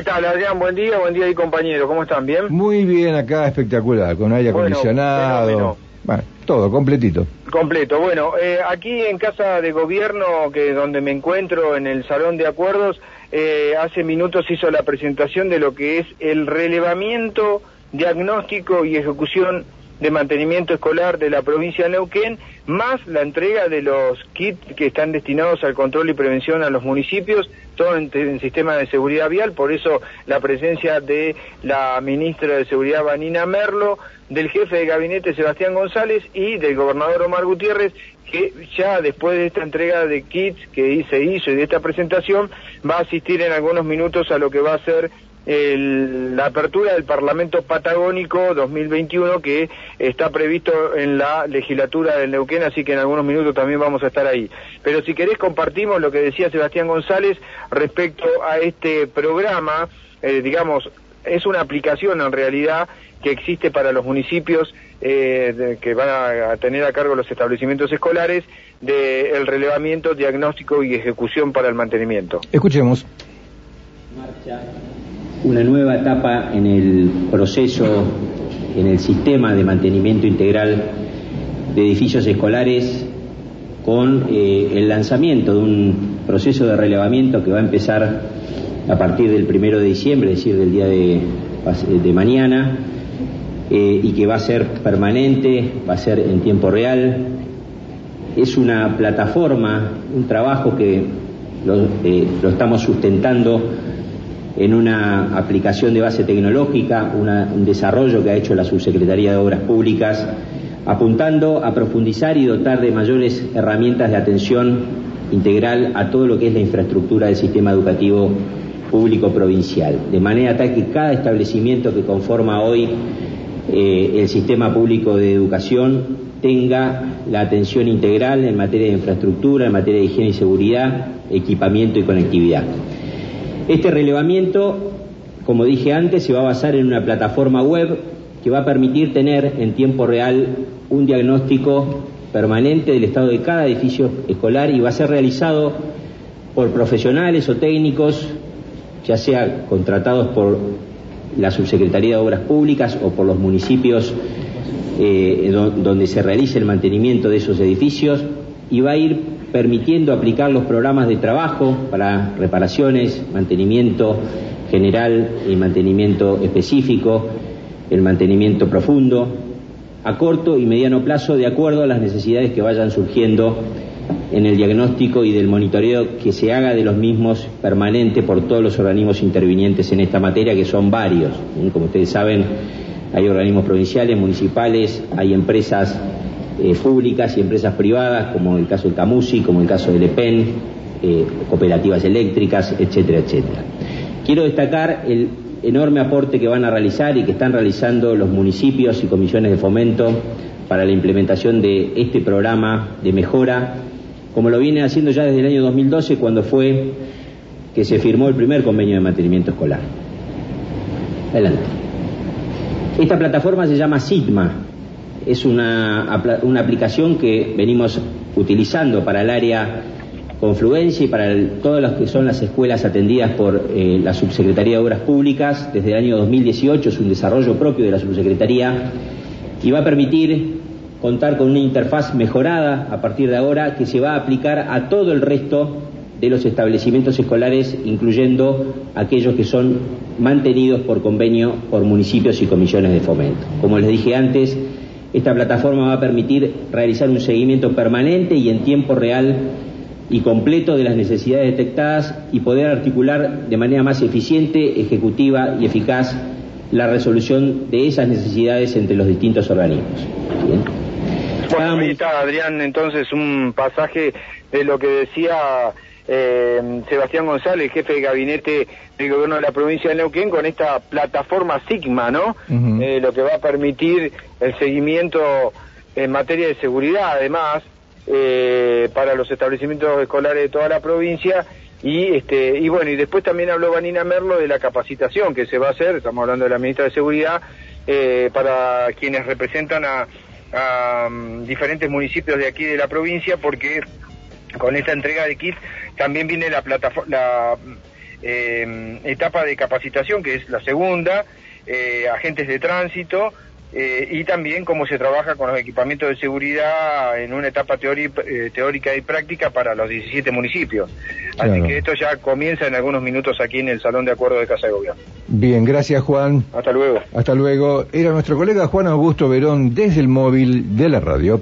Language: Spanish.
¿Qué tal, Adrián? Buen día, buen día y compañero. ¿Cómo están? ¿Bien? Muy bien acá, espectacular, con aire Bueno, acondicionado. fenómeno. Bueno, todo, completito. Completo. Bueno, eh, aquí en Casa de Gobierno, que donde me encuentro, en el Salón de Acuerdos, eh, hace minutos hizo la presentación de lo que es el relevamiento, diagnóstico y ejecución de mantenimiento escolar de la provincia de Neuquén, más la entrega de los kits que están destinados al control y prevención a los municipios, todo en, en sistema de seguridad vial, por eso la presencia de la ministra de Seguridad, Vanina Merlo, del jefe de gabinete, Sebastián González, y del gobernador Omar Gutiérrez, que ya después de esta entrega de kits que se hizo y de esta presentación, va a asistir en algunos minutos a lo que va a ser el- la apertura del Parlamento Patagónico 2021 que está previsto en la legislatura del Neuquén, así que en algunos minutos también vamos a estar ahí. Pero si querés compartimos lo que decía Sebastián González respecto a este programa, eh, digamos, es una aplicación en realidad que existe para los municipios eh, de- que van a, a tener a cargo los establecimientos escolares del relevamiento, diagnóstico y ejecución para el mantenimiento. Escuchemos. marcha una nueva etapa en el proceso, en el sistema de mantenimiento integral de edificios escolares con eh, el lanzamiento de un proceso de relevamiento que va a empezar a partir del primero de diciembre, es decir, del día de, de mañana, eh, y que va a ser permanente, va a ser en tiempo real. Es una plataforma, un trabajo que lo, eh, lo estamos sustentando en una aplicación de base tecnológica, un desarrollo que ha hecho la Subsecretaría de Obras Públicas, apuntando a profundizar y dotar de mayores herramientas de atención integral a todo lo que es la infraestructura del sistema educativo público provincial, de manera tal que cada establecimiento que conforma hoy eh, el sistema público de educación tenga la atención integral en materia de infraestructura, en materia de higiene y seguridad, equipamiento y conectividad. Este relevamiento, como dije antes, se va a basar en una plataforma web que va a permitir tener en tiempo real un diagnóstico permanente del estado de cada edificio escolar y va a ser realizado por profesionales o técnicos, ya sea contratados por la Subsecretaría de Obras Públicas o por los municipios eh, do- donde se realice el mantenimiento de esos edificios y va a ir permitiendo aplicar los programas de trabajo para reparaciones, mantenimiento general y mantenimiento específico, el mantenimiento profundo, a corto y mediano plazo de acuerdo a las necesidades que vayan surgiendo en el diagnóstico y del monitoreo que se haga de los mismos permanente por todos los organismos intervinientes en esta materia, que son varios. Como ustedes saben, hay organismos provinciales, municipales, hay empresas eh, públicas y empresas privadas, como el caso del Camusi, como el caso del EPEN, eh, cooperativas eléctricas, etcétera, etcétera. Quiero destacar el enorme aporte que van a realizar y que están realizando los municipios y comisiones de fomento para la implementación de este programa de mejora, como lo viene haciendo ya desde el año 2012, cuando fue que se firmó el primer convenio de mantenimiento escolar. Adelante. Esta plataforma se llama Sigma, es una, una aplicación que venimos utilizando para el área Confluencia y para el- todas las que son las escuelas atendidas por eh, la Subsecretaría de Obras Públicas desde el año 2018, es un desarrollo propio de la Subsecretaría y va a permitir contar con una interfaz mejorada a partir de ahora que se va a aplicar a todo el resto de los establecimientos escolares, incluyendo aquellos que son mantenidos por convenio por municipios y comisiones de fomento. Como les dije antes, esta plataforma va a permitir realizar un seguimiento permanente y en tiempo real y completo de las necesidades detectadas y poder articular de manera más eficiente, ejecutiva y eficaz la resolución de esas necesidades entre los distintos organismos. Bien. Bueno, ahí está, Adrián, entonces un pasaje de lo que decía eh, Sebastián González, jefe de gabinete del gobierno de la provincia de Neuquén, con esta plataforma Sigma, ¿no? Eh, lo que va a permitir el seguimiento en materia de seguridad, además, eh, para los establecimientos escolares de toda la provincia. Y este y bueno, y después también habló Vanina Merlo de la capacitación que se va a hacer, estamos hablando de la ministra de Seguridad, eh, para quienes representan a, a, mm, diferentes municipios de aquí de la provincia, porque con esta entrega de kits también viene la plataforma, eh, etapa de capacitación, que es la segunda, eh, agentes de tránsito, eh, y también cómo se trabaja con los equipamientos de seguridad en una etapa teórica y práctica para los 17 municipios. Así Claro. que esto ya comienza en algunos minutos aquí en el Salón de Acuerdo de Casa de Gobierno. Bien, gracias Juan. Hasta luego. Hasta luego. Era nuestro colega Juan Augusto Verón desde el móvil de la radio.